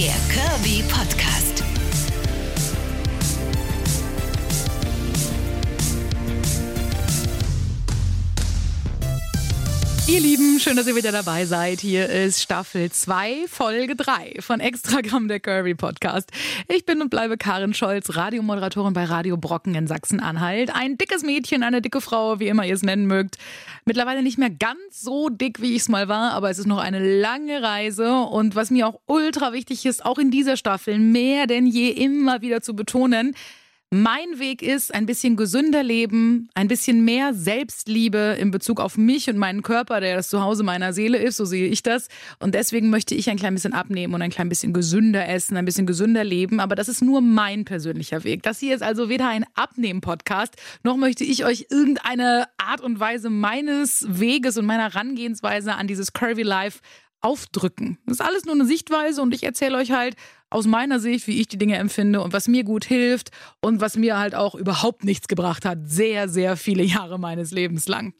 Der Kirby Podcast. Ihr Lieben, schön, dass ihr wieder dabei seid. Hier ist Staffel 2, Folge 3 von Extragramm der Kirby Podcast. Ich bin und bleibe Karin Scholz, Radiomoderatorin bei Radio Brocken in Sachsen-Anhalt. Ein dickes Mädchen, eine dicke Frau, wie immer ihr es nennen mögt. Mittlerweile nicht mehr ganz so dick, wie ich es mal war, aber es ist noch eine lange Reise. Und was mir auch ultra wichtig ist, auch in dieser Staffel mehr denn je immer wieder zu betonen, mein Weg ist ein bisschen gesünder leben, ein bisschen mehr Selbstliebe in Bezug auf mich und meinen Körper, der das Zuhause meiner Seele ist, so sehe ich das. Und deswegen möchte ich ein klein bisschen abnehmen und ein klein bisschen gesünder essen, ein bisschen gesünder leben. Aber das ist nur mein persönlicher Weg. Das hier ist also weder ein Abnehmen-Podcast, noch möchte ich euch irgendeine Art und Weise meines Weges und meiner Herangehensweise an dieses Curvy Life aufdrücken. Das ist alles nur eine Sichtweise und ich erzähle euch halt aus meiner Sicht, wie ich die Dinge empfinde und was mir gut hilft und was mir halt auch überhaupt nichts gebracht hat, sehr, sehr viele Jahre meines Lebens lang.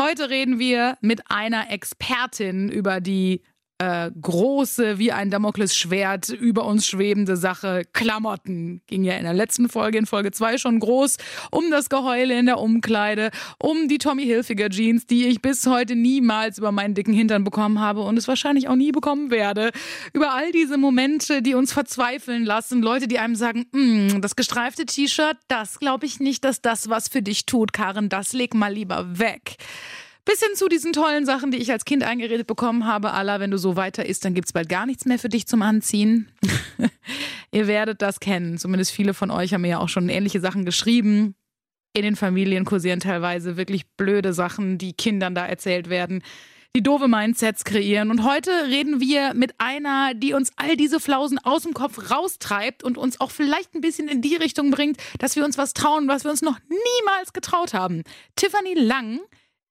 Heute reden wir mit einer Expertin über die äh, große, wie ein Damoklesschwert über uns schwebende Sache Klamotten. Ging ja in der letzten Folge, in Folge 2 schon groß, um das Geheule in der Umkleide, um die Tommy Hilfiger Jeans, die ich bis heute niemals über meinen dicken Hintern bekommen habe und es wahrscheinlich auch nie bekommen werde. Über all diese Momente, die uns verzweifeln lassen, Leute, die einem sagen, mm, das gestreifte T-Shirt, das glaube ich nicht, dass das was für dich tut, Karen, das leg mal lieber weg. Bis hin zu diesen tollen Sachen, die ich als Kind eingeredet bekommen habe. Allah, wenn du so weiter isst, dann gibt es bald gar nichts mehr für dich zum Anziehen. Ihr werdet das kennen. Zumindest viele von euch haben mir ja auch schon ähnliche Sachen geschrieben. In den Familien kursieren teilweise wirklich blöde Sachen, die Kindern da erzählt werden die doofe Mindsets kreieren. Und heute reden wir mit einer, die uns all diese Flausen aus dem Kopf raustreibt und uns auch vielleicht ein bisschen in die Richtung bringt, dass wir uns was trauen, was wir uns noch niemals getraut haben. Tiffany Lang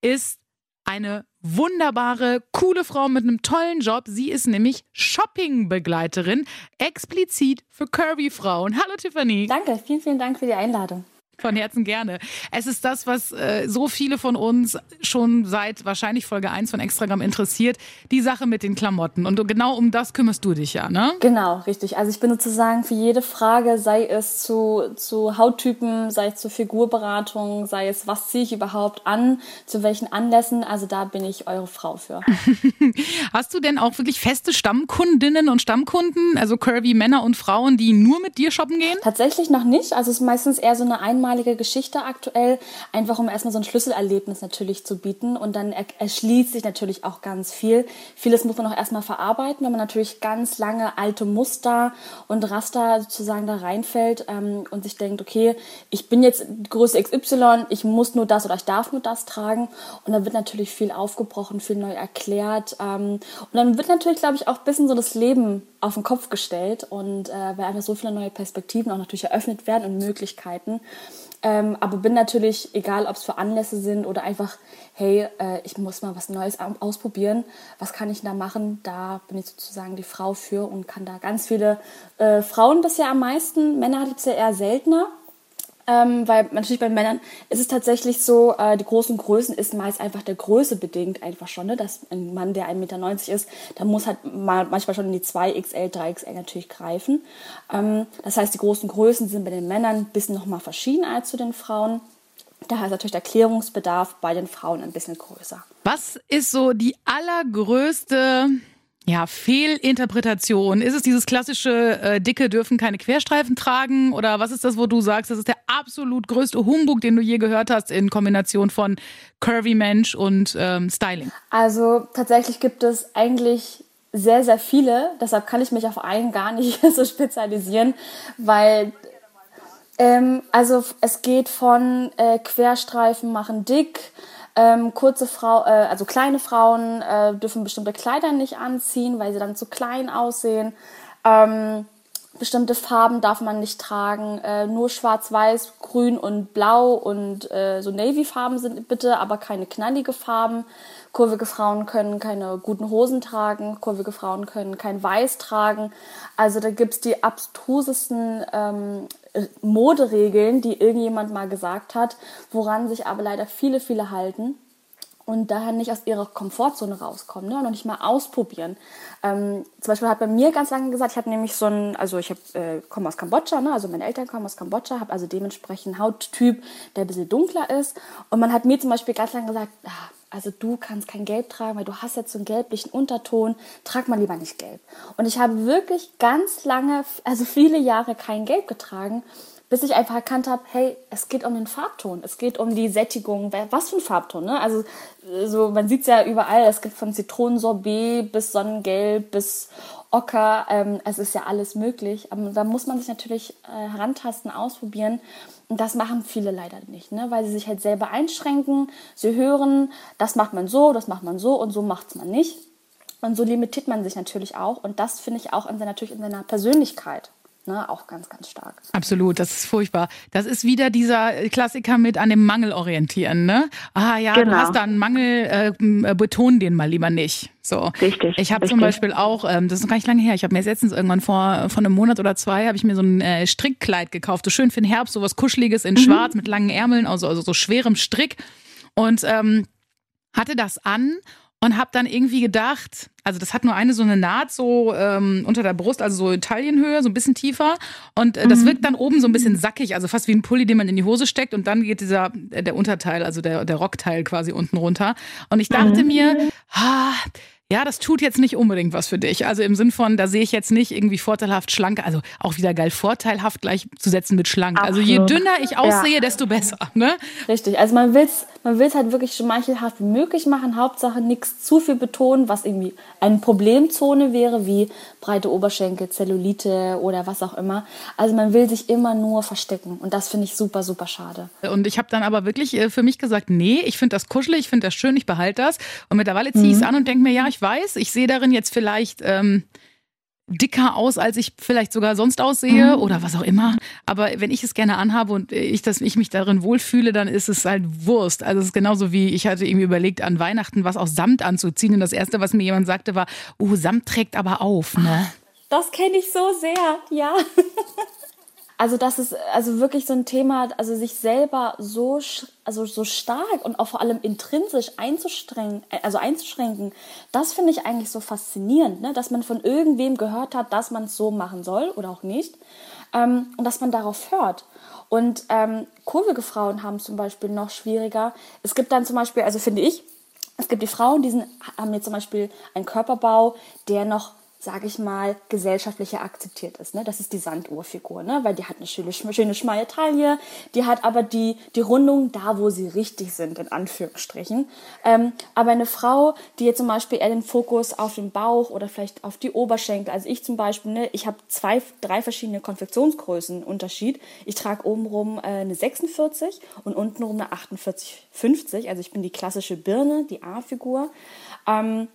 ist eine wunderbare, coole Frau mit einem tollen Job. Sie ist nämlich Shoppingbegleiterin, explizit für Curvy-Frauen. Hallo Tiffany. Danke, vielen, vielen Dank für die Einladung. Von Herzen gerne. Es ist das, was äh, so viele von uns schon seit wahrscheinlich Folge 1 von Extragramm interessiert, die Sache mit den Klamotten. Und genau um das kümmerst du dich ja, ne? Genau, richtig. Also ich bin sozusagen für jede Frage, sei es zu, zu Hauttypen, sei es zur Figurberatung, sei es, was ziehe ich überhaupt an, zu welchen Anlässen, also da bin ich eure Frau für. Hast du denn auch wirklich feste Stammkundinnen und Stammkunden, also curvy Männer und Frauen, die nur mit dir shoppen gehen? Tatsächlich noch nicht. Also es ist meistens eher so eine einmalige einmalige Geschichte aktuell, einfach um erstmal so ein Schlüsselerlebnis natürlich zu bieten. Und dann erschließt sich natürlich auch ganz viel. Vieles muss man auch erstmal verarbeiten, wenn man natürlich ganz lange alte Muster und Raster sozusagen da reinfällt ähm, und sich denkt, okay, ich bin jetzt Größe XY, ich muss nur das oder ich darf nur das tragen. Und dann wird natürlich viel aufgebrochen, viel neu erklärt. Ähm, und dann wird natürlich, glaube ich, auch ein bisschen so das Leben auf den Kopf gestellt und äh, weil einfach so viele neue Perspektiven auch natürlich eröffnet werden und Möglichkeiten. Ähm, aber bin natürlich, egal ob es für Anlässe sind oder einfach, hey, äh, ich muss mal was Neues ausprobieren, was kann ich da machen? Da bin ich sozusagen die Frau für und kann da ganz viele äh, Frauen bisher am meisten, Männer hat es ja eher seltener. Ähm, weil natürlich bei Männern ist es tatsächlich so, äh, die großen Größen ist meist einfach der Größe bedingt einfach schon, ne? dass ein Mann, der 1,90 Meter ist, da muss halt mal, manchmal schon in die 2XL, 3XL natürlich greifen. Ähm, das heißt, die großen Größen sind bei den Männern ein bisschen nochmal verschieden als zu den Frauen. Daher ist natürlich der Klärungsbedarf bei den Frauen ein bisschen größer. Was ist so die allergrößte ja, Fehlinterpretation. Ist es dieses klassische, äh, Dicke dürfen keine Querstreifen tragen? Oder was ist das, wo du sagst, das ist der absolut größte Humbug, den du je gehört hast in Kombination von Curvy Mensch und ähm, Styling? Also tatsächlich gibt es eigentlich sehr, sehr viele. Deshalb kann ich mich auf einen gar nicht so spezialisieren, weil ähm, also es geht von äh, Querstreifen machen dick, ähm, kurze Frau, äh, also kleine Frauen äh, dürfen bestimmte Kleider nicht anziehen, weil sie dann zu klein aussehen. Ähm, bestimmte Farben darf man nicht tragen. Äh, nur schwarz-weiß, grün und blau und äh, so Navy-Farben sind bitte, aber keine knallige Farben. Kurvige Frauen können keine guten Hosen tragen. Kurvige Frauen können kein Weiß tragen. Also da gibt's die abstrusesten ähm, Moderegeln, die irgendjemand mal gesagt hat, woran sich aber leider viele, viele halten. und daher nicht aus ihrer Komfortzone rauskommen ne? und noch nicht mal ausprobieren. Ähm, zum Beispiel hat bei mir ganz lange gesagt, ich habe nämlich so ein, also ich äh, komme aus Kambodscha, ne? also meine Eltern kommen aus Kambodscha, habe also dementsprechend Hauttyp, der ein bisschen dunkler ist. Und man hat mir zum Beispiel ganz lange gesagt, ah, also du kannst kein Gelb tragen, weil du hast jetzt so einen gelblichen Unterton, trag mal lieber nicht Gelb. Und ich habe wirklich ganz lange, also viele Jahre kein Gelb getragen bis ich einfach erkannt habe, hey, es geht um den Farbton, es geht um die Sättigung, was für ein Farbton, ne? Also so, man sieht es ja überall, es gibt von Zitronensorbet bis Sonnengelb bis Ocker, ähm, es ist ja alles möglich. Aber da muss man sich natürlich äh, herantasten, ausprobieren. Und das machen viele leider nicht, ne? weil sie sich halt selber einschränken. Sie hören, das macht man so, das macht man so und so macht man nicht. Und so limitiert man sich natürlich auch. Und das finde ich auch in seiner, natürlich in seiner Persönlichkeit. Ne, auch ganz, ganz stark. Absolut, das ist furchtbar. Das ist wieder dieser Klassiker mit an dem Mangel orientieren. Ne? Ah ja, genau. du hast da einen Mangel, äh, beton den mal lieber nicht. So. Richtig. Ich habe zum Beispiel auch, ähm, das ist noch gar nicht lange her, ich habe mir letztens irgendwann vor, vor einem Monat oder zwei, habe ich mir so ein äh, Strickkleid gekauft, so schön für den Herbst, so was Kuscheliges in mhm. Schwarz mit langen Ärmeln, also, also so schwerem Strick. Und ähm, hatte das an und habe dann irgendwie gedacht, also das hat nur eine so eine Naht so ähm, unter der Brust, also so Taillenhöhe, so ein bisschen tiefer und äh, das mhm. wirkt dann oben so ein bisschen sackig, also fast wie ein Pulli, den man in die Hose steckt und dann geht dieser äh, der Unterteil, also der der Rockteil quasi unten runter und ich dachte mhm. mir, ah, ja, das tut jetzt nicht unbedingt was für dich. Also im Sinn von, da sehe ich jetzt nicht irgendwie vorteilhaft schlank, also auch wieder geil, vorteilhaft gleichzusetzen mit schlank. Absolut. Also je dünner ich aussehe, ja. desto besser. Ne? Richtig, also man will es man will's halt wirklich schmeichelhaft wie möglich machen. Hauptsache nichts zu viel betonen, was irgendwie eine Problemzone wäre, wie breite Oberschenkel, Zellulite oder was auch immer. Also man will sich immer nur verstecken und das finde ich super, super schade. Und ich habe dann aber wirklich äh, für mich gesagt, nee, ich finde das kuschelig, ich finde das schön, ich behalte das. Und mittlerweile ziehe ich es mhm. an und denke mir, ja, ich ich weiß, ich sehe darin jetzt vielleicht ähm, dicker aus, als ich vielleicht sogar sonst aussehe mhm. oder was auch immer. Aber wenn ich es gerne anhabe und ich, dass ich mich darin wohlfühle, dann ist es halt Wurst. Also es ist genauso wie ich hatte irgendwie überlegt, an Weihnachten was aus Samt anzuziehen. Und das erste, was mir jemand sagte, war, oh, Samt trägt aber auf, ne? Das kenne ich so sehr, ja. Also das ist also wirklich so ein Thema, also sich selber so also so stark und auch vor allem intrinsisch einzuschränken, also einzuschränken, das finde ich eigentlich so faszinierend, ne? dass man von irgendwem gehört hat, dass man es so machen soll oder auch nicht ähm, und dass man darauf hört. Und ähm, kurvige Frauen haben zum Beispiel noch schwieriger. Es gibt dann zum Beispiel, also finde ich, es gibt die Frauen, die sind, haben jetzt zum Beispiel einen Körperbau, der noch sage ich mal, gesellschaftlicher akzeptiert ist. Ne? Das ist die Sanduhrfigur, ne? weil die hat eine schöne, schöne schmale Taille, die hat aber die, die Rundung da, wo sie richtig sind, in Anführungsstrichen. Ähm, aber eine Frau, die jetzt zum Beispiel eher den Fokus auf den Bauch oder vielleicht auf die Oberschenkel, also ich zum Beispiel, ne, ich habe zwei, drei verschiedene Konfektionsgrößen Unterschied. Ich trage obenrum äh, eine 46 und untenrum eine 48, 50. Also ich bin die klassische Birne, die A-Figur. Ähm,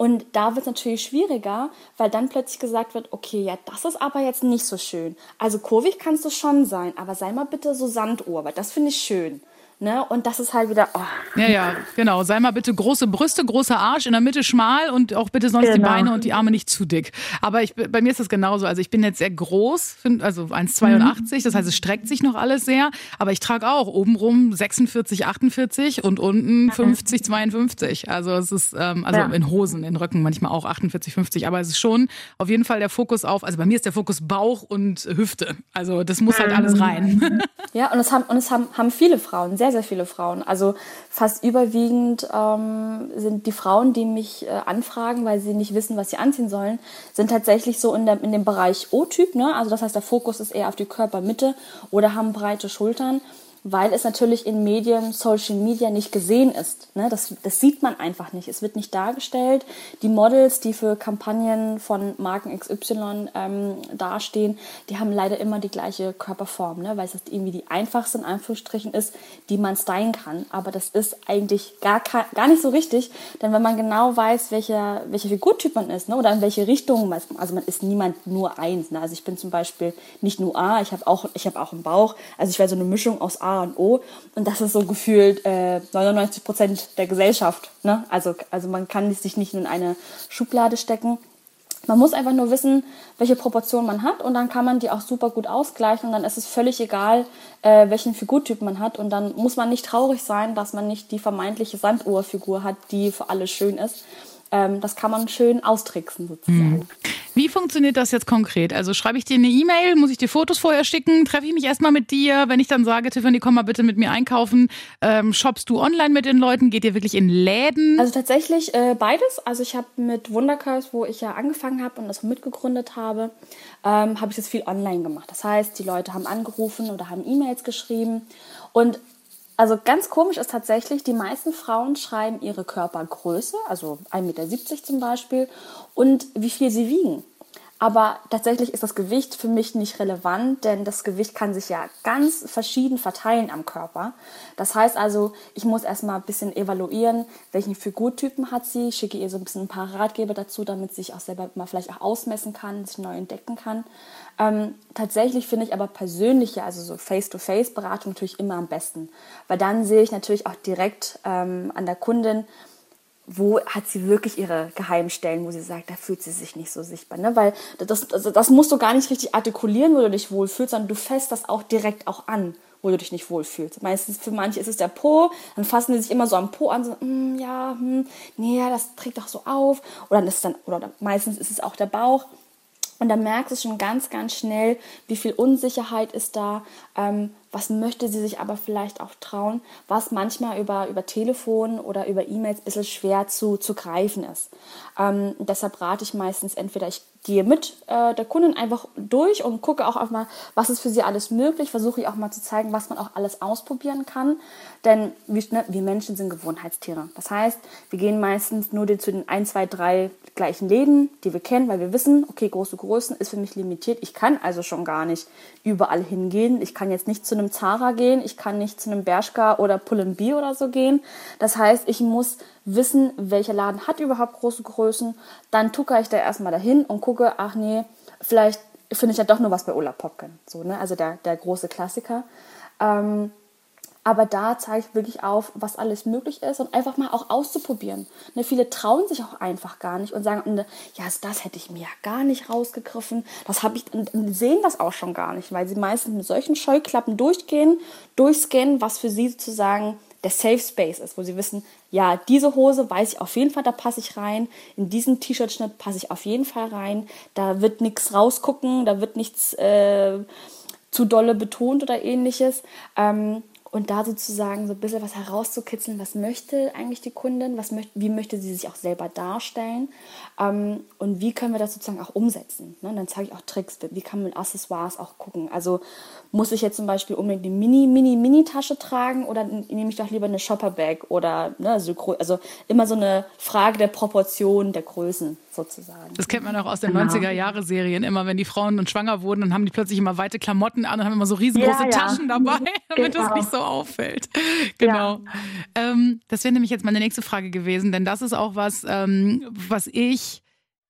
und da wird es natürlich schwieriger, weil dann plötzlich gesagt wird, okay, ja, das ist aber jetzt nicht so schön. Also kurvig kannst du schon sein, aber sei mal bitte so Sanduhr, weil das finde ich schön. Ne? Und das ist halt wieder. Oh. Ja, ja, genau. Sei mal bitte große Brüste, großer Arsch, in der Mitte schmal und auch bitte sonst genau. die Beine und die Arme nicht zu dick. Aber ich, bei mir ist das genauso. Also ich bin jetzt sehr groß, also 1,82, mhm. das heißt, es streckt sich noch alles sehr. Aber ich trage auch obenrum 46, 48 und unten 50, 52. Also es ist, ähm, also ja. in Hosen, in Röcken manchmal auch 48, 50. Aber es ist schon auf jeden Fall der Fokus auf, also bei mir ist der Fokus Bauch und Hüfte. Also das muss halt alles rein. Ja, und es haben, und es haben, haben viele Frauen sehr sehr, sehr viele Frauen. Also fast überwiegend ähm, sind die Frauen, die mich äh, anfragen, weil sie nicht wissen, was sie anziehen sollen, sind tatsächlich so in, der, in dem Bereich O-Typ. Ne? Also das heißt, der Fokus ist eher auf die Körpermitte oder haben breite Schultern weil es natürlich in Medien, Social Media nicht gesehen ist. Ne? Das, das sieht man einfach nicht. Es wird nicht dargestellt. Die Models, die für Kampagnen von Marken XY ähm, dastehen, die haben leider immer die gleiche Körperform, ne? weil es irgendwie die einfachste in Anführungsstrichen ist, die man stylen kann. Aber das ist eigentlich gar, gar nicht so richtig, denn wenn man genau weiß, welcher, welcher Figurtyp man ist ne? oder in welche Richtung, also man ist niemand nur eins. Ne? Also ich bin zum Beispiel nicht nur A, ich habe auch, hab auch einen Bauch. Also ich wäre so eine Mischung aus A Und O. Und das ist so gefühlt äh, 99 Prozent der Gesellschaft. Ne? Also, also man kann sich nicht in eine Schublade stecken. Man muss einfach nur wissen, welche Proportion man hat und dann kann man die auch super gut ausgleichen und dann ist es völlig egal, äh, welchen Figurtyp man hat und dann muss man nicht traurig sein, dass man nicht die vermeintliche Sanduhrfigur hat, die für alle schön ist. Ähm, das kann man schön austricksen sozusagen. Mhm. Wie funktioniert das jetzt konkret? Also schreibe ich dir eine E-Mail, muss ich dir Fotos vorher schicken, treffe ich mich erstmal mit dir, wenn ich dann sage, Tiffany, komm mal bitte mit mir einkaufen, ähm, shoppst du online mit den Leuten, geht ihr wirklich in Läden? Also tatsächlich äh, beides. Also ich habe mit Wunderkurs, wo ich ja angefangen habe und das mitgegründet habe, ähm, habe ich das viel online gemacht. Das heißt, die Leute haben angerufen oder haben E-Mails geschrieben und also ganz komisch ist tatsächlich, die meisten Frauen schreiben ihre Körpergröße, also 1,70 Meter zum Beispiel, und wie viel sie wiegen. Aber tatsächlich ist das Gewicht für mich nicht relevant, denn das Gewicht kann sich ja ganz verschieden verteilen am Körper. Das heißt also, ich muss erstmal ein bisschen evaluieren, welchen Figurtypen hat sie, schicke ihr so ein bisschen ein paar Ratgeber dazu, damit sie sich auch selber mal vielleicht auch ausmessen kann, sich neu entdecken kann. Ähm, tatsächlich finde ich aber persönliche, also so Face-to-Face-Beratung natürlich immer am besten, weil dann sehe ich natürlich auch direkt ähm, an der Kundin, wo hat sie wirklich ihre Geheimstellen, wo sie sagt, da fühlt sie sich nicht so sichtbar. Ne? Weil das, also das musst du gar nicht richtig artikulieren, wo du dich wohlfühlst, sondern du fässt das auch direkt auch an, wo du dich nicht wohlfühlst. Meistens für manche ist es der Po, dann fassen die sich immer so am Po an, so, mm, ja, hm, nee, das trägt doch so auf. Oder, dann ist dann, oder meistens ist es auch der Bauch. Und dann merkst du schon ganz, ganz schnell, wie viel Unsicherheit ist da, ähm, was möchte sie sich aber vielleicht auch trauen, was manchmal über, über Telefon oder über E-Mails ein bisschen schwer zu, zu greifen ist. Ähm, deshalb rate ich meistens entweder, ich gehe mit äh, der Kundin einfach durch und gucke auch mal, was ist für sie alles möglich, versuche ich auch mal zu zeigen, was man auch alles ausprobieren kann. Denn wir, ne, wir Menschen sind Gewohnheitstiere. Das heißt, wir gehen meistens nur zu den ein, zwei, drei gleichen Läden, die wir kennen, weil wir wissen, okay, große Größen ist für mich limitiert. Ich kann also schon gar nicht überall hingehen. Ich kann jetzt nicht zu einem Zara gehen, ich kann nicht zu einem Bershka oder Pull&B oder so gehen. Das heißt, ich muss wissen, welcher Laden hat überhaupt große Größen. Dann tucker ich da erstmal dahin und gucke, ach nee, vielleicht finde ich ja doch nur was bei Ola Popken. So, ne? Also der, der große Klassiker. Ähm, aber da zeige ich wirklich auf, was alles möglich ist und einfach mal auch auszuprobieren. Ne, viele trauen sich auch einfach gar nicht und sagen, ja, das hätte ich mir ja gar nicht rausgegriffen. Das habe ich und sehen das auch schon gar nicht, weil sie meistens mit solchen Scheuklappen durchgehen, durchscannen, was für sie sozusagen der Safe Space ist, wo sie wissen, ja, diese Hose weiß ich auf jeden Fall, da passe ich rein. In diesen T-Shirt-Schnitt passe ich auf jeden Fall rein. Da wird nichts rausgucken, da wird nichts äh, zu dolle betont oder ähnliches. Ähm, und da sozusagen so ein bisschen was herauszukitzeln, was möchte eigentlich die Kundin, was möchte, wie möchte sie sich auch selber darstellen ähm, und wie können wir das sozusagen auch umsetzen. Ne? Und dann zeige ich auch Tricks, wie kann man mit Accessoires auch gucken. Also muss ich jetzt zum Beispiel unbedingt eine Mini, Mini, Mini-Tasche tragen oder nehme ich doch lieber eine Shopper-Bag oder ne, so, also immer so eine Frage der Proportion, der Größen sozusagen. Das kennt man auch aus den genau. 90er-Jahre-Serien. Immer wenn die Frauen dann schwanger wurden, dann haben die plötzlich immer weite Klamotten an und haben immer so riesengroße ja, ja. Taschen dabei, damit genau. das nicht so auffällt. Genau. Ja. Ähm, das wäre nämlich jetzt meine nächste Frage gewesen, denn das ist auch was, ähm, was ich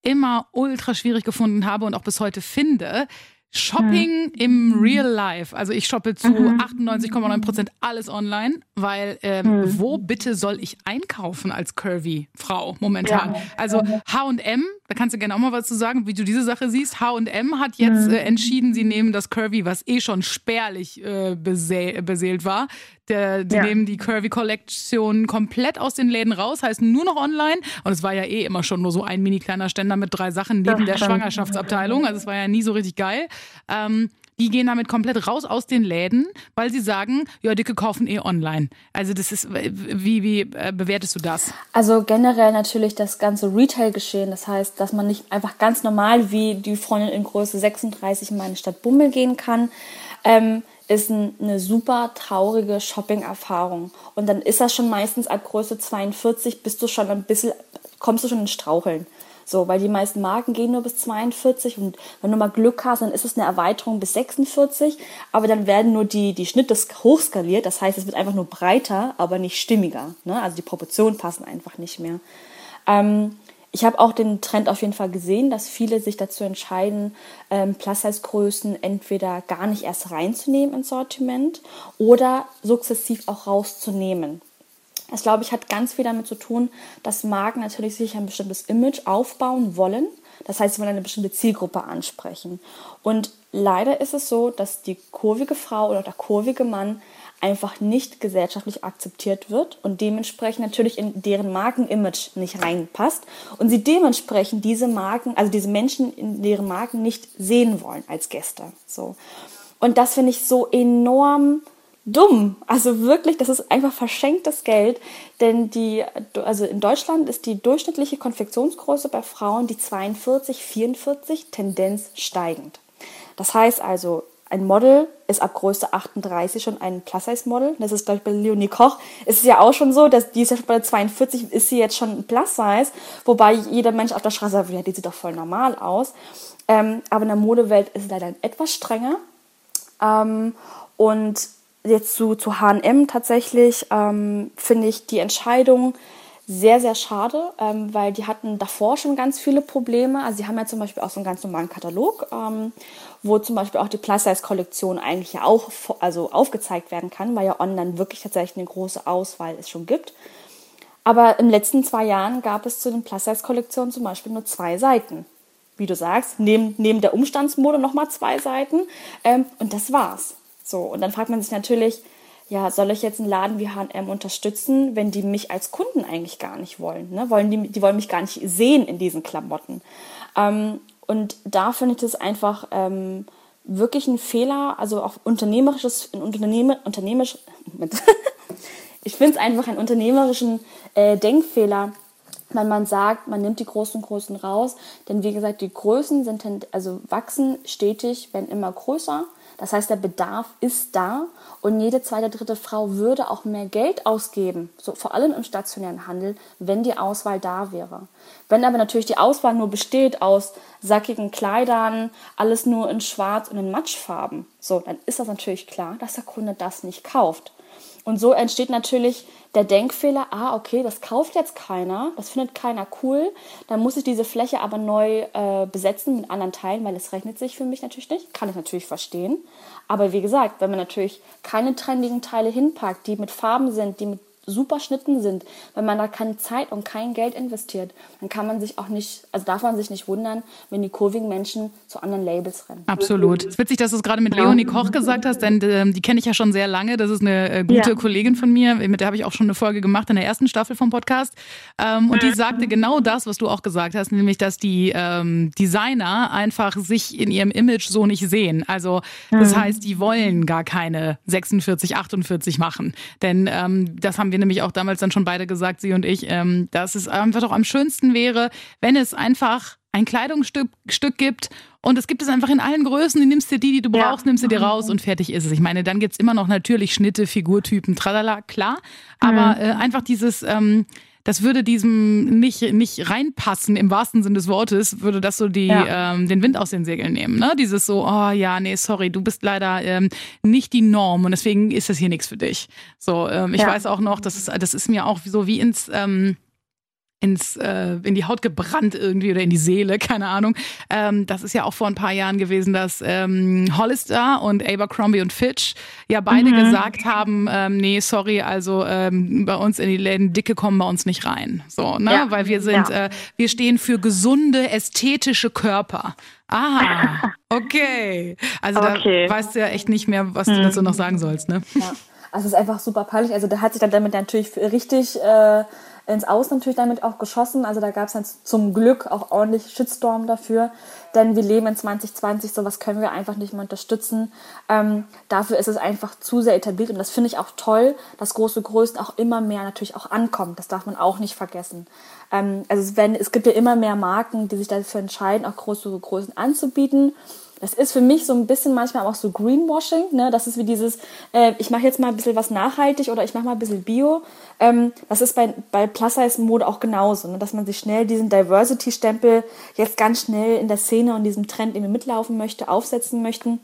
immer ultra schwierig gefunden habe und auch bis heute finde. Shopping mhm. im Real Life. Also ich shoppe zu mhm. 98,9 Prozent alles online, weil ähm, mhm. wo bitte soll ich einkaufen als curvy Frau momentan? Ja. Also H&M, da kannst du gerne auch mal was zu sagen, wie du diese Sache siehst. H&M hat jetzt mhm. äh, entschieden, sie nehmen das Curvy, was eh schon spärlich äh, beseelt war, der, die ja. nehmen die Curvy Collection komplett aus den Läden raus, heißt nur noch online. Und es war ja eh immer schon nur so ein mini kleiner Ständer mit drei Sachen neben der Schwangerschaftsabteilung. Also es war ja nie so richtig geil. Ähm, die gehen damit komplett raus aus den Läden, weil sie sagen, ja, Dicke kaufen eh online. Also das ist, wie, wie äh, bewertest du das? Also generell natürlich das ganze Retail-Geschehen. Das heißt, dass man nicht einfach ganz normal wie die Freundin in Größe 36 in meine Stadt Bummel gehen kann. Ähm, ist ein, eine super traurige Shopping-Erfahrung. Und dann ist das schon meistens ab Größe 42, bist du schon ein bisschen, kommst du schon in Straucheln. So, weil die meisten Marken gehen nur bis 42 und wenn du mal Glück hast, dann ist es eine Erweiterung bis 46, aber dann werden nur die, die Schnitte hochskaliert, das heißt, es wird einfach nur breiter, aber nicht stimmiger. Ne? Also die Proportionen passen einfach nicht mehr. Ähm, ich habe auch den Trend auf jeden Fall gesehen, dass viele sich dazu entscheiden, ähm, Plus-Size-Größen entweder gar nicht erst reinzunehmen ins Sortiment oder sukzessiv auch rauszunehmen. Das, glaube ich, hat ganz viel damit zu tun, dass Marken natürlich sich ein bestimmtes Image aufbauen wollen. Das heißt, sie wollen eine bestimmte Zielgruppe ansprechen. Und leider ist es so, dass die kurvige Frau oder der kurvige Mann einfach nicht gesellschaftlich akzeptiert wird und dementsprechend natürlich in deren Markenimage nicht reinpasst und sie dementsprechend diese Marken, also diese Menschen in deren Marken nicht sehen wollen als Gäste. So. Und das finde ich so enorm dumm. Also wirklich, das ist einfach verschenktes Geld, denn die, also in Deutschland ist die durchschnittliche Konfektionsgröße bei Frauen die 42, 44, Tendenz steigend. Das heißt also, ein Model ist ab Größe 38 schon ein Plus-Size-Model. Das ist, glaube ich, bei Leonie Koch. ist Es ja auch schon so, dass die ist ja schon bei 42 ist sie jetzt schon ein Plus-Size, wobei jeder Mensch auf der Straße sagt, ja, die sieht doch voll normal aus. Ähm, aber in der Modewelt ist es leider etwas strenger. Ähm, und jetzt zu, zu H&M tatsächlich ähm, finde ich die Entscheidung sehr, sehr schade, ähm, weil die hatten davor schon ganz viele Probleme. Also sie haben ja zum Beispiel auch so einen ganz normalen Katalog, ähm, wo zum Beispiel auch die Plus-Size-Kollektion eigentlich ja auch also aufgezeigt werden kann, weil ja online wirklich tatsächlich eine große Auswahl es schon gibt. Aber in den letzten zwei Jahren gab es zu den Plus-Size-Kollektionen zum Beispiel nur zwei Seiten. Wie du sagst, neben, neben der Umstandsmode nochmal zwei Seiten. Ähm, und das war's. So, und dann fragt man sich natürlich, ja, soll ich jetzt einen Laden wie H&M unterstützen, wenn die mich als Kunden eigentlich gar nicht wollen? Ne? wollen die, die wollen mich gar nicht sehen in diesen Klamotten. Ähm, und da finde ich das einfach ähm, wirklich ein Fehler, also auch unternehmerisches, ein Unternehmer, unternehmerisch, ich finde es einfach einen unternehmerischen äh, Denkfehler, wenn man sagt, man nimmt die großen Größen raus, denn wie gesagt, die Größen sind also wachsen stetig, werden immer größer das heißt, der Bedarf ist da und jede zweite, dritte Frau würde auch mehr Geld ausgeben, so vor allem im stationären Handel, wenn die Auswahl da wäre. Wenn aber natürlich die Auswahl nur besteht aus sackigen Kleidern, alles nur in Schwarz und in Matschfarben, so, dann ist das natürlich klar, dass der Kunde das nicht kauft. Und so entsteht natürlich der Denkfehler, ah, okay, das kauft jetzt keiner, das findet keiner cool, dann muss ich diese Fläche aber neu äh, besetzen mit anderen Teilen, weil es rechnet sich für mich natürlich nicht, kann ich natürlich verstehen. Aber wie gesagt, wenn man natürlich keine trendigen Teile hinpackt, die mit Farben sind, die mit super Schnitten sind, wenn man da keine Zeit und kein Geld investiert, dann kann man sich auch nicht, also darf man sich nicht wundern, wenn die kurvigen Menschen zu anderen Labels rennen. Absolut. Es ist witzig, dass du es gerade mit Leonie Koch gesagt hast, denn ähm, die kenne ich ja schon sehr lange. Das ist eine äh, gute ja. Kollegin von mir, mit der habe ich auch schon eine Folge gemacht in der ersten Staffel vom Podcast. Ähm, und die sagte genau das, was du auch gesagt hast, nämlich, dass die ähm, Designer einfach sich in ihrem Image so nicht sehen. Also das mhm. heißt, die wollen gar keine 46, 48 machen. Denn ähm, das haben wir nämlich auch damals dann schon beide gesagt, sie und ich, ähm, dass es einfach doch am schönsten wäre, wenn es einfach ein Kleidungsstück Stück gibt und es gibt es einfach in allen Größen. Du nimmst dir die, die du brauchst, ja. nimmst sie dir raus und fertig ist es. Ich meine, dann gibt es immer noch natürlich Schnitte, Figurtypen, tralala, klar. Aber mhm. äh, einfach dieses, ähm, das würde diesem nicht, nicht reinpassen, im wahrsten Sinne des Wortes, würde das so die, ja. ähm, den Wind aus den Segeln nehmen. Ne? Dieses so, oh ja, nee, sorry, du bist leider ähm, nicht die Norm und deswegen ist das hier nichts für dich. So, ähm, ich ja. weiß auch noch, das ist, das ist mir auch so wie ins ähm, ins, äh, in die Haut gebrannt irgendwie oder in die Seele, keine Ahnung. Ähm, das ist ja auch vor ein paar Jahren gewesen, dass ähm, Hollister und Abercrombie und Fitch ja beide mhm. gesagt haben, ähm, nee, sorry, also ähm, bei uns in die Läden Dicke kommen bei uns nicht rein. So, ne? Ja. Weil wir sind, ja. äh, wir stehen für gesunde, ästhetische Körper. Ah, okay. Also okay. da weißt du ja echt nicht mehr, was mhm. du dazu noch sagen sollst, ne? Ja. Also es ist einfach super peinlich. Also der hat sich dann damit natürlich richtig äh, ins Aus natürlich damit auch geschossen. Also da gab es dann zum Glück auch ordentlich Shitstorm dafür. Denn wir leben in 2020, sowas können wir einfach nicht mehr unterstützen. Ähm, dafür ist es einfach zu sehr etabliert und das finde ich auch toll, dass große Größen auch immer mehr natürlich auch ankommen. Das darf man auch nicht vergessen. Ähm, also es, werden, es gibt ja immer mehr Marken, die sich dafür entscheiden, auch größere Größen anzubieten. Das ist für mich so ein bisschen manchmal auch so Greenwashing. Ne? Das ist wie dieses, äh, ich mache jetzt mal ein bisschen was nachhaltig oder ich mache mal ein bisschen Bio. Ähm, das ist bei, bei Plus-Size-Mode auch genauso, ne? dass man sich schnell diesen Diversity-Stempel jetzt ganz schnell in der Szene und diesem Trend irgendwie mitlaufen möchte, aufsetzen möchten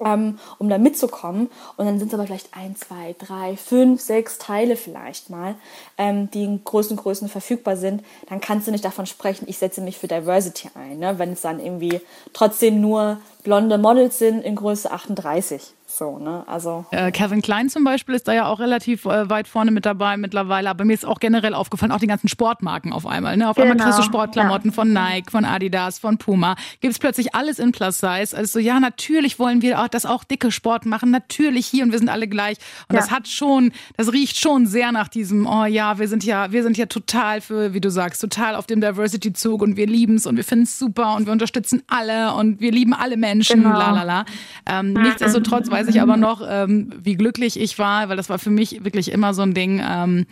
um da mitzukommen. Und dann sind es aber vielleicht ein, zwei, drei, fünf, sechs Teile vielleicht mal, ähm, die in großen Größen verfügbar sind. Dann kannst du nicht davon sprechen, ich setze mich für Diversity ein, ne? wenn es dann irgendwie trotzdem nur blonde Models sind in Größe 38. So, ne? Also. Äh, Kevin Klein zum Beispiel ist da ja auch relativ äh, weit vorne mit dabei mittlerweile. Aber mir ist auch generell aufgefallen, auch die ganzen Sportmarken auf einmal. Ne? Auf genau, einmal kriegst du Sportklamotten ja. von Nike, von Adidas, von Puma. Gibt es plötzlich alles in Plus Size. Also ja, natürlich wollen wir auch, dass auch dicke Sport machen. Natürlich hier und wir sind alle gleich. Und ja. das hat schon, das riecht schon sehr nach diesem, oh ja, wir sind ja, wir sind ja total für, wie du sagst, total auf dem Diversity-Zug und wir lieben es und wir finden es super und wir unterstützen alle und wir lieben alle Menschen, genau. la la la. Ähm, mhm. Nichtsdestotrotz weiß ich aber noch, ähm, wie glücklich ich war, weil das war für mich wirklich immer so ein Ding. Ähm,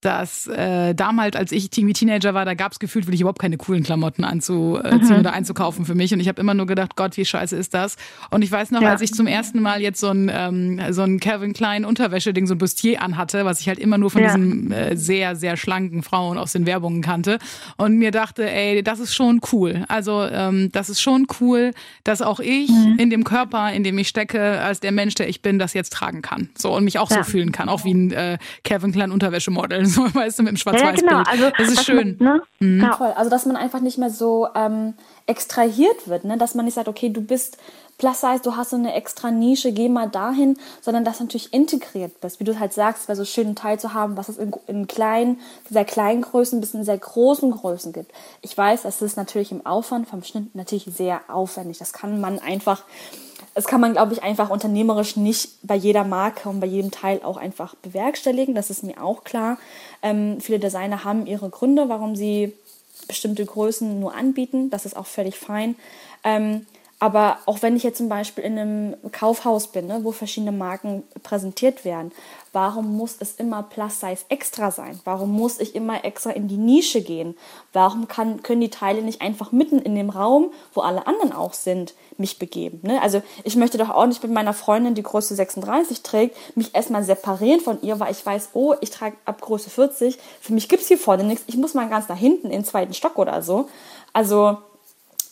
dass äh, damals, als ich irgendwie Teenager war, da gab es gefühlt wirklich überhaupt keine coolen Klamotten anzuziehen mhm. oder einzukaufen für mich. Und ich habe immer nur gedacht, Gott, wie scheiße ist das? Und ich weiß noch, ja. als ich zum ersten Mal jetzt so ein, ähm, so ein Calvin Klein Unterwäsche-Ding, so ein Bustier anhatte, was ich halt immer nur von ja. diesen äh, sehr, sehr schlanken Frauen aus den Werbungen kannte. Und mir dachte, ey, das ist schon cool. Also ähm, das ist schon cool, dass auch ich mhm. in dem Körper, in dem ich stecke, als der Mensch, der ich bin, das jetzt tragen kann. So und mich auch ja. so fühlen kann, auch wie ein äh, Calvin Klein Unterwäschemodell so, weißt du, mit dem Schwarz-Weiß-Bild. Ja, genau. Also, das ist schön. Man, ne? mhm. ja. Toll. Also, dass man einfach nicht mehr so ähm, extrahiert wird, ne? dass man nicht sagt, okay, du bist Plus Size, du hast so eine extra Nische, geh mal dahin, sondern dass du natürlich integriert bist. Wie du halt sagst, wäre so schön, einen Teil zu haben, was es in, in kleinen, sehr kleinen Größen bis in sehr großen Größen gibt. Ich weiß, das ist natürlich im Aufwand vom Schnitt natürlich sehr aufwendig. Das kann man einfach das kann man, glaube ich, einfach unternehmerisch nicht bei jeder Marke und bei jedem Teil auch einfach bewerkstelligen. Das ist mir auch klar. Ähm, viele Designer haben ihre Gründe, warum sie bestimmte Größen nur anbieten. Das ist auch völlig fein. Ähm, aber auch wenn ich jetzt zum Beispiel in einem Kaufhaus bin, ne, wo verschiedene Marken präsentiert werden, warum muss es immer Plus Size extra sein? Warum muss ich immer extra in die Nische gehen? Warum kann, können die Teile nicht einfach mitten in dem Raum, wo alle anderen auch sind, mich begeben? Ne? Also ich möchte doch auch nicht mit meiner Freundin, die Größe 36 trägt, mich erstmal separieren von ihr, weil ich weiß, oh, ich trage ab Größe 40. Für mich gibt es hier vorne nichts. Ich muss mal ganz nach hinten in den zweiten Stock oder so. Also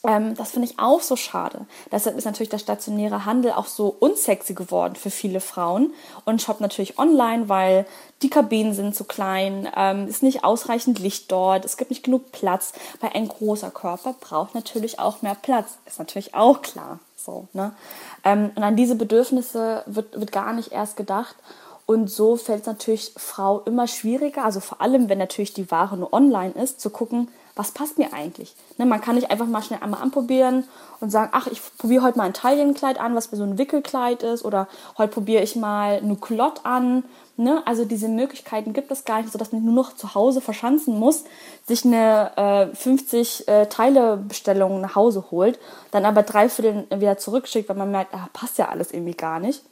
ähm, das finde ich auch so schade. Deshalb ist natürlich der stationäre Handel auch so unsexy geworden für viele Frauen und shoppt natürlich online, weil die Kabinen sind zu klein, ähm, ist nicht ausreichend Licht dort, es gibt nicht genug Platz. Weil ein großer Körper braucht natürlich auch mehr Platz, ist natürlich auch klar. So, ne? Ähm, und an diese Bedürfnisse wird, wird gar nicht erst gedacht. Und so fällt es natürlich Frau immer schwieriger, also vor allem, wenn natürlich die Ware nur online ist, zu gucken, was passt mir eigentlich. Ne, man kann nicht einfach mal schnell einmal anprobieren und sagen, ach, ich probiere heute mal ein Taillenkleid an, was mir so ein Wickelkleid ist, oder heute probiere ich mal eine Culotte an. Ne? Also diese Möglichkeiten gibt es gar nicht, sodass man nur noch zu Hause verschanzen muss, sich eine äh, 50 äh, Teilebestellung nach Hause holt, dann aber drei Viertel wieder zurückschickt, weil man merkt, ah, passt ja alles irgendwie gar nicht.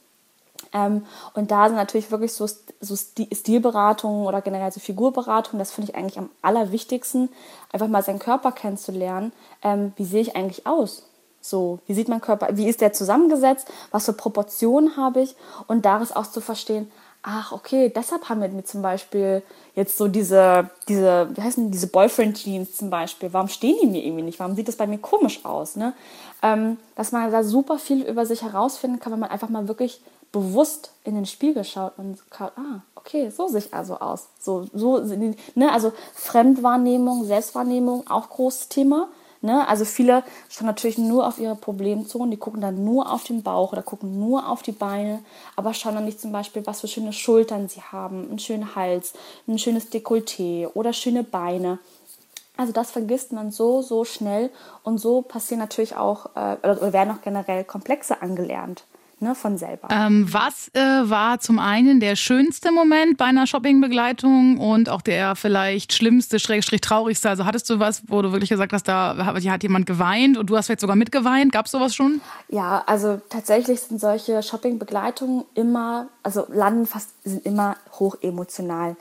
Ähm, und da sind natürlich wirklich so, so Stilberatungen oder generell so Figurberatungen, das finde ich eigentlich am allerwichtigsten, einfach mal seinen Körper kennenzulernen. Ähm, wie sehe ich eigentlich aus? So, wie sieht mein Körper, wie ist der zusammengesetzt, was für Proportionen habe ich und daraus auch zu verstehen, ach, okay, deshalb haben wir mir zum Beispiel jetzt so diese, diese, wie heißen diese Boyfriend-Jeans zum Beispiel, warum stehen die mir irgendwie nicht, warum sieht das bei mir komisch aus, ne? Ähm, dass man da super viel über sich herausfinden kann, wenn man einfach mal wirklich bewusst in den Spiegel schaut und schaut, ah, okay, so sehe ich also aus. So, so, ne, also Fremdwahrnehmung, Selbstwahrnehmung, auch großes Thema. Ne? Also viele schauen natürlich nur auf ihre Problemzonen, die gucken dann nur auf den Bauch oder gucken nur auf die Beine, aber schauen dann nicht zum Beispiel, was für schöne Schultern sie haben, einen schönen Hals, ein schönes Dekolleté oder schöne Beine. Also das vergisst man so, so schnell und so passieren natürlich auch, äh, oder werden auch generell Komplexe angelernt ne, von selber. Ähm, was äh, war zum einen der schönste Moment bei einer Shoppingbegleitung und auch der vielleicht schlimmste, schrägstrich traurigste? Also hattest du was, wo du wirklich gesagt hast, da hat jemand geweint und du hast vielleicht sogar mitgeweint? Gab es sowas schon? Ja, also tatsächlich sind solche Shoppingbegleitungen immer, also landen fast, sind immer hoch emotional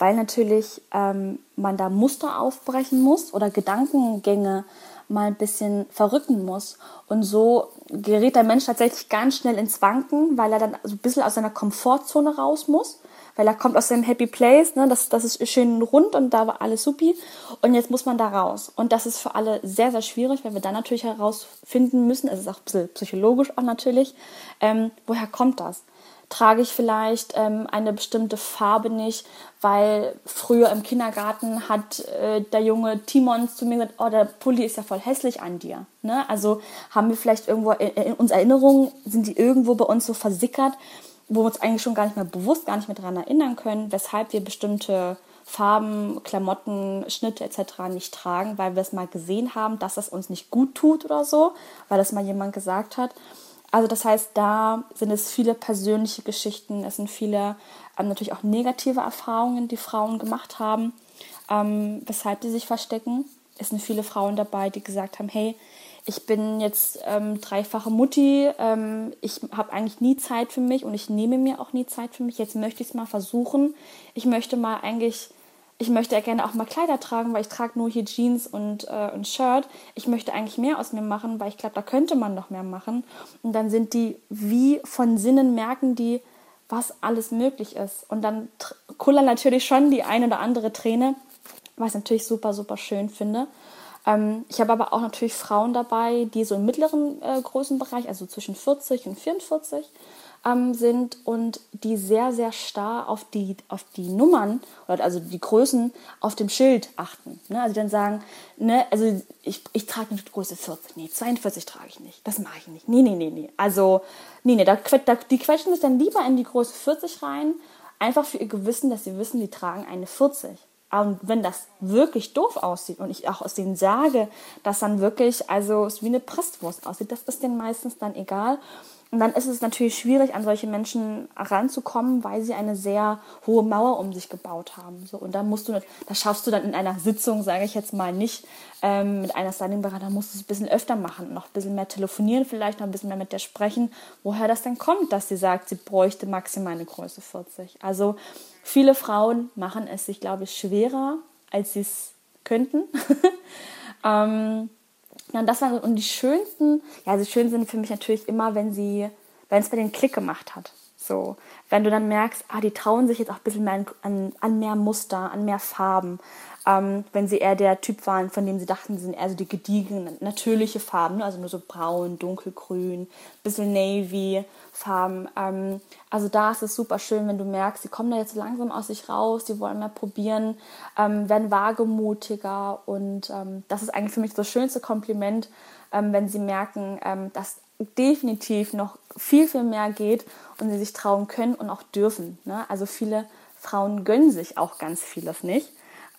weil natürlich ähm, man da Muster aufbrechen muss oder Gedankengänge mal ein bisschen verrücken muss. Und so gerät der Mensch tatsächlich ganz schnell ins Wanken, weil er dann so ein bisschen aus seiner Komfortzone raus muss. Weil er kommt aus seinem Happy Place, ne? das, das ist schön rund und da war alles supi. Und jetzt muss man da raus. Und das ist für alle sehr, sehr schwierig, weil wir dann natürlich herausfinden müssen, es ist auch ein bisschen psychologisch auch natürlich, ähm, woher kommt das? Trage ich vielleicht ähm, eine bestimmte Farbe nicht, weil früher im Kindergarten hat äh, der junge Timon zu mir gesagt, oh, der Pulli ist ja voll hässlich an dir. Ne? Also haben wir vielleicht irgendwo in, in uns Erinnerungen, sind die irgendwo bei uns so versickert, wo wir uns eigentlich schon gar nicht mehr bewusst, gar nicht mehr daran erinnern können, weshalb wir bestimmte Farben, Klamotten, Schnitte etc. nicht tragen, weil wir es mal gesehen haben, dass das uns nicht gut tut oder so, weil das mal jemand gesagt hat. Also das heißt, da sind es viele persönliche Geschichten, es sind viele ähm, natürlich auch negative Erfahrungen, die Frauen gemacht haben, ähm, weshalb sie sich verstecken. Es sind viele Frauen dabei, die gesagt haben, hey, ich bin jetzt ähm, dreifache Mutti, ähm, ich habe eigentlich nie Zeit für mich und ich nehme mir auch nie Zeit für mich. Jetzt möchte ich es mal versuchen. Ich möchte mal eigentlich ich möchte ja gerne auch mal Kleider tragen, weil ich trage nur hier Jeans und äh, ein Shirt. Ich möchte eigentlich mehr aus mir machen, weil ich glaube, da könnte man noch mehr machen. Und dann sind die wie von Sinnen merken die, was alles möglich ist. Und dann kullern natürlich schon die eine oder andere Träne, was ich natürlich super, super schön finde. Ähm, ich habe aber auch natürlich Frauen dabei, die so im mittleren äh, Größenbereich, also zwischen 40 und 44 ähm, sind und die sehr, sehr starr auf die, auf die Nummern, also die Größen auf dem Schild achten. Ne? Also dann sagen, ne, also ich, ich trage eine Größe 40, nee, 42 trage ich nicht, das mache ich nicht. Nee, nee, nee, nee. Also, nee, nee, da, da, die quetschen sich dann lieber in die Größe 40 rein, einfach für ihr Gewissen, dass sie wissen, die tragen eine 40. Und wenn das wirklich doof aussieht und ich auch aus denen sage, dass dann wirklich, also es wie eine Presswurst aussieht, das ist denen meistens dann egal. Und dann ist es natürlich schwierig, an solche Menschen ranzukommen, weil sie eine sehr hohe Mauer um sich gebaut haben. So, und da musst du, das schaffst du dann in einer Sitzung, sage ich jetzt mal nicht, ähm, mit einer Styling-Berater musst du es ein bisschen öfter machen, noch ein bisschen mehr telefonieren, vielleicht noch ein bisschen mehr mit der sprechen, woher das denn kommt, dass sie sagt, sie bräuchte maximal eine Größe 40. Also viele Frauen machen es sich, glaube ich, schwerer, als sie es könnten. ähm, und das waren und die schönsten, ja, die schön sind für mich natürlich immer, wenn sie, wenn es bei den Klick gemacht hat. So, wenn du dann merkst, ah, die trauen sich jetzt auch ein bisschen mehr an, an mehr Muster, an mehr Farben. Ähm, wenn sie eher der Typ waren, von dem sie dachten, sie sind eher so die gediegenen, natürliche Farben, ne? also nur so braun, dunkelgrün, bisschen navy Farben. Ähm, also da ist es super schön, wenn du merkst, sie kommen da jetzt langsam aus sich raus, sie wollen mehr probieren, ähm, werden wagemutiger und ähm, das ist eigentlich für mich das schönste Kompliment, ähm, wenn sie merken, ähm, dass definitiv noch viel, viel mehr geht und sie sich trauen können und auch dürfen. Ne? Also viele Frauen gönnen sich auch ganz vieles nicht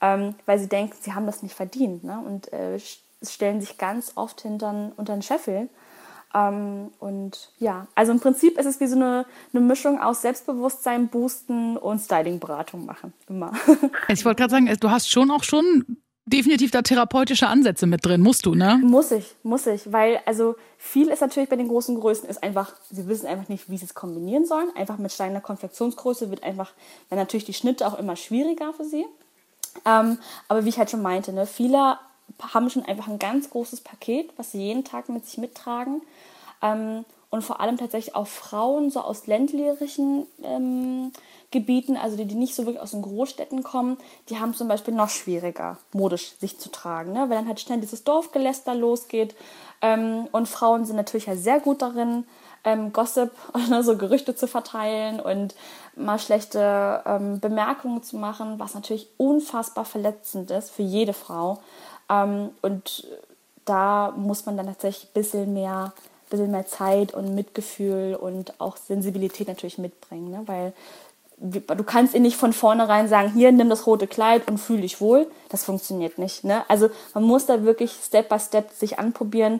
ähm, weil sie denken, sie haben das nicht verdient ne? und äh, stellen sich ganz oft hintern, unter den Scheffel. Ähm, und ja, also im Prinzip ist es wie so eine, eine Mischung aus Selbstbewusstsein boosten und Styling-Beratung machen. Immer. Ich wollte gerade sagen, du hast schon auch schon definitiv da therapeutische Ansätze mit drin, musst du, ne? Muss ich, muss ich, weil also viel ist natürlich bei den großen Größen ist einfach, sie wissen einfach nicht, wie sie es kombinieren sollen. Einfach mit steigender Konfektionsgröße wird einfach, dann natürlich die Schnitte auch immer schwieriger für sie. Ähm, aber wie ich halt schon meinte, ne, viele haben schon einfach ein ganz großes Paket, was sie jeden Tag mit sich mittragen. Ähm, und vor allem tatsächlich auch Frauen so aus ländlichen ähm, Gebieten, also die, die nicht so wirklich aus den Großstädten kommen, die haben zum Beispiel noch schwieriger, modisch sich zu tragen, ne? weil dann halt schnell dieses Dorfgeläster losgeht. Ähm, und Frauen sind natürlich ja sehr gut darin, ähm, Gossip, ne, so Gerüchte zu verteilen und mal schlechte ähm, Bemerkungen zu machen, was natürlich unfassbar verletzend ist für jede Frau. Ähm, und da muss man dann tatsächlich ein bisschen mehr, bisschen mehr Zeit und Mitgefühl und auch Sensibilität natürlich mitbringen, ne? weil du kannst ihnen nicht von vornherein sagen, hier, nimm das rote Kleid und fühl dich wohl. Das funktioniert nicht. Ne? Also man muss da wirklich Step by Step sich anprobieren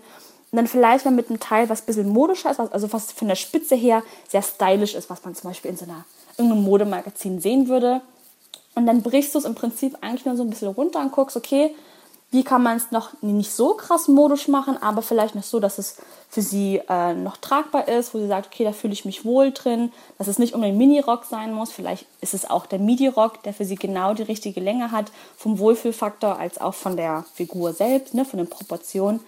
und dann vielleicht mal mit einem Teil, was ein bisschen modischer ist, also was von der Spitze her sehr stylisch ist, was man zum Beispiel in so einer, irgendeinem Modemagazin sehen würde. Und dann brichst du es im Prinzip eigentlich nur so ein bisschen runter und guckst, okay, wie kann man es noch nicht so krass modisch machen, aber vielleicht noch so, dass es für sie äh, noch tragbar ist, wo sie sagt, okay, da fühle ich mich wohl drin, dass es nicht unbedingt Mini-Rock sein muss. Vielleicht ist es auch der Midi-Rock, der für sie genau die richtige Länge hat, vom Wohlfühlfaktor als auch von der Figur selbst, ne, von den Proportionen.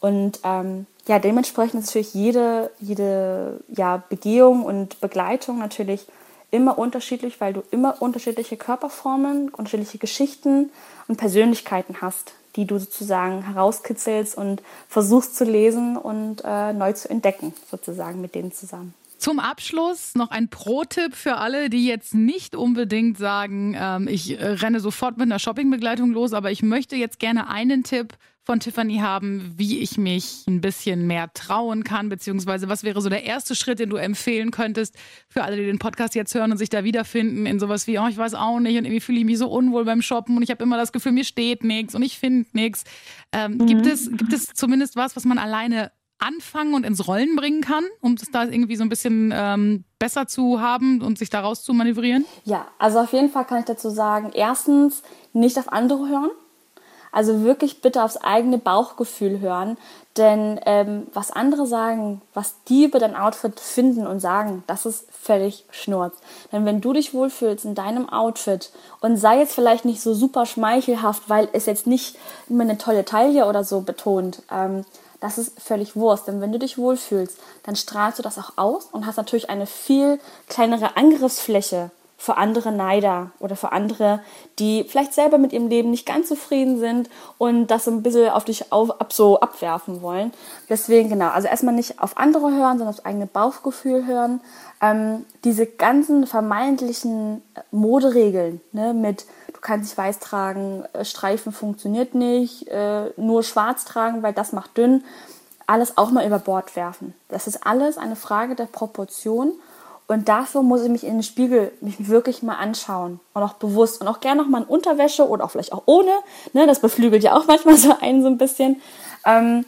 Und ähm, ja, dementsprechend ist natürlich jede, jede ja, Begehung und Begleitung natürlich immer unterschiedlich, weil du immer unterschiedliche Körperformen, unterschiedliche Geschichten und Persönlichkeiten hast, die du sozusagen herauskitzelst und versuchst zu lesen und äh, neu zu entdecken, sozusagen mit denen zusammen. Zum Abschluss noch ein Pro-Tipp für alle, die jetzt nicht unbedingt sagen, ähm, ich äh, renne sofort mit einer Shoppingbegleitung los, aber ich möchte jetzt gerne einen Tipp von Tiffany haben, wie ich mich ein bisschen mehr trauen kann, beziehungsweise was wäre so der erste Schritt, den du empfehlen könntest für alle, die den Podcast jetzt hören und sich da wiederfinden in sowas wie, oh, ich weiß auch nicht und irgendwie fühle ich mich so unwohl beim Shoppen und ich habe immer das Gefühl, mir steht nichts und ich finde nichts. Ähm, mhm. gibt, es, gibt es zumindest was, was man alleine anfangen und ins Rollen bringen kann, um das da irgendwie so ein bisschen ähm, besser zu haben und sich daraus zu manövrieren? Ja, also auf jeden Fall kann ich dazu sagen, erstens nicht auf andere hören. Also wirklich bitte aufs eigene Bauchgefühl hören. Denn ähm, was andere sagen, was die über dein Outfit finden und sagen, das ist völlig Schnurz. Denn wenn du dich wohlfühlst in deinem Outfit und sei jetzt vielleicht nicht so super schmeichelhaft, weil es jetzt nicht immer eine tolle Taille oder so betont, ähm, das ist völlig Wurst. Denn wenn du dich wohlfühlst, dann strahlst du das auch aus und hast natürlich eine viel kleinere Angriffsfläche für andere Neider oder für andere, die vielleicht selber mit ihrem Leben nicht ganz zufrieden sind und das so ein bisschen auf dich auf, ab, so abwerfen wollen. Deswegen, genau, also erstmal nicht auf andere hören, sondern aufs eigene Bauchgefühl hören. Ähm, diese ganzen vermeintlichen Moderegeln ne, mit, du kannst nicht weiß tragen, äh, Streifen funktioniert nicht, äh, nur schwarz tragen, weil das macht dünn, alles auch mal über Bord werfen. Das ist alles eine Frage der Proportion und dafür muss ich mich in den Spiegel mich wirklich mal anschauen und auch bewusst und auch gerne noch mal in Unterwäsche oder auch vielleicht auch ohne. Ne, das beflügelt ja auch manchmal so einen so ein bisschen. Ähm,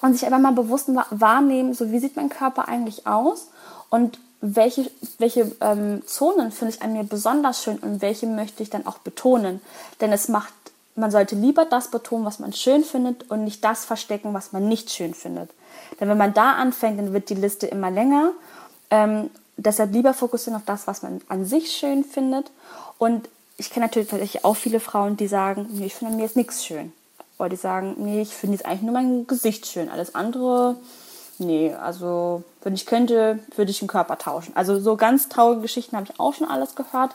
und sich einfach mal bewusst wahrnehmen, so wie sieht mein Körper eigentlich aus und welche, welche ähm, Zonen finde ich an mir besonders schön und welche möchte ich dann auch betonen. Denn es macht, man sollte lieber das betonen, was man schön findet und nicht das verstecken, was man nicht schön findet. Denn wenn man da anfängt, dann wird die Liste immer länger. Ähm, deshalb lieber fokussieren auf das, was man an sich schön findet. Und ich kenne natürlich tatsächlich auch viele Frauen, die sagen, nee, ich finde mir jetzt nichts schön. Oder die sagen, nee, ich finde jetzt eigentlich nur mein Gesicht schön. Alles andere, nee, also wenn ich könnte, würde ich den Körper tauschen. Also so ganz traurige Geschichten habe ich auch schon alles gehört.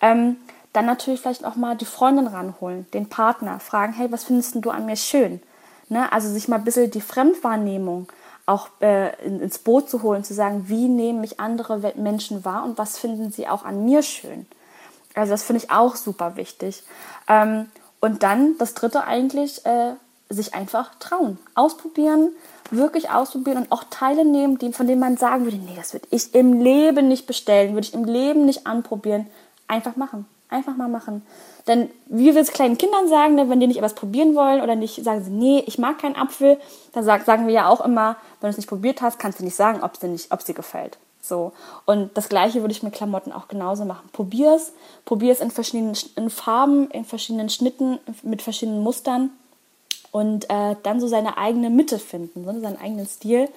Ähm, dann natürlich vielleicht auch mal die Freundin ranholen, den Partner, fragen, hey, was findest du an mir schön? Ne? Also sich mal ein bisschen die Fremdwahrnehmung auch äh, ins Boot zu holen, zu sagen, wie nehmen mich andere Menschen wahr und was finden sie auch an mir schön. Also das finde ich auch super wichtig. Ähm, und dann das Dritte eigentlich, äh, sich einfach trauen, ausprobieren, wirklich ausprobieren und auch Teile nehmen, die, von denen man sagen würde, nee, das würde ich im Leben nicht bestellen, würde ich im Leben nicht anprobieren. Einfach machen, einfach mal machen. Denn wie wir es kleinen Kindern sagen, ne, wenn die nicht etwas probieren wollen oder nicht sagen sie, nee, ich mag keinen Apfel, dann sag, sagen wir ja auch immer, wenn du es nicht probiert hast, kannst du nicht sagen, ob sie nicht, ob sie gefällt. So. Und das gleiche würde ich mit Klamotten auch genauso machen. Probier es, probier es in verschiedenen in Farben, in verschiedenen Schnitten, mit verschiedenen Mustern und äh, dann so seine eigene Mitte finden, so seinen eigenen Stil.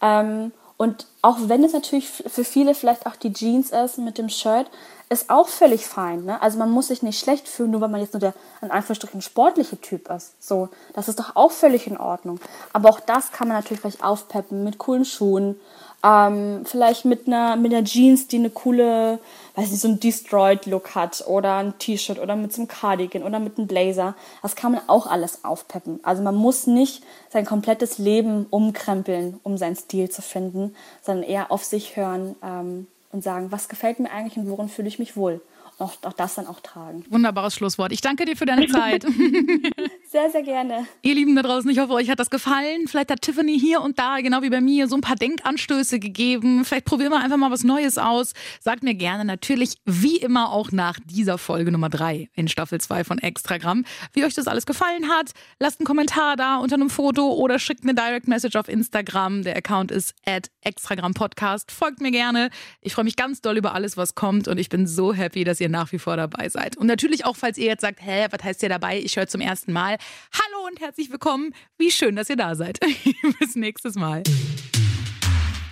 Ähm, und auch wenn es natürlich für viele vielleicht auch die Jeans ist mit dem Shirt, ist auch völlig fein. Ne? Also man muss sich nicht schlecht fühlen, nur weil man jetzt nur der in Anführungsstrichen sportliche Typ ist. So, das ist doch auch völlig in Ordnung. Aber auch das kann man natürlich vielleicht aufpeppen mit coolen Schuhen, ähm, vielleicht mit einer, mit einer Jeans, die eine coole, weiß nicht, so einen Destroyed-Look hat oder ein T-Shirt oder mit so einem Cardigan oder mit einem Blazer. Das kann man auch alles aufpeppen. Also man muss nicht sein komplettes Leben umkrempeln, um seinen Stil zu finden, sondern eher auf sich hören ähm, und sagen, was gefällt mir eigentlich und worin fühle ich mich wohl auch, auch das dann auch tragen. Wunderbares Schlusswort. Ich danke dir für deine Zeit. sehr, sehr gerne. Ihr Lieben da draußen, ich hoffe, euch hat das gefallen. Vielleicht hat Tiffany hier und da, genau wie bei mir, so ein paar Denkanstöße gegeben. Vielleicht probieren wir einfach mal was Neues aus. Sagt mir gerne natürlich, wie immer, auch nach dieser Folge Nummer 3 in Staffel 2 von Extragramm, wie euch das alles gefallen hat. Lasst einen Kommentar da unter einem Foto oder schickt eine Direct Message auf Instagram. Der Account ist at Extragramm Podcast. Folgt mir gerne. Ich freue mich ganz doll über alles, was kommt und ich bin so happy, dass ihr nach wie vor dabei seid. Und natürlich auch, falls ihr jetzt sagt, hä, was heißt ihr dabei? Ich höre zum ersten Mal. Hallo und herzlich willkommen. Wie schön, dass ihr da seid. Bis nächstes Mal.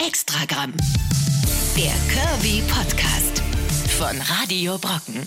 Extragramm. Der Kirby Podcast von Radio Brocken.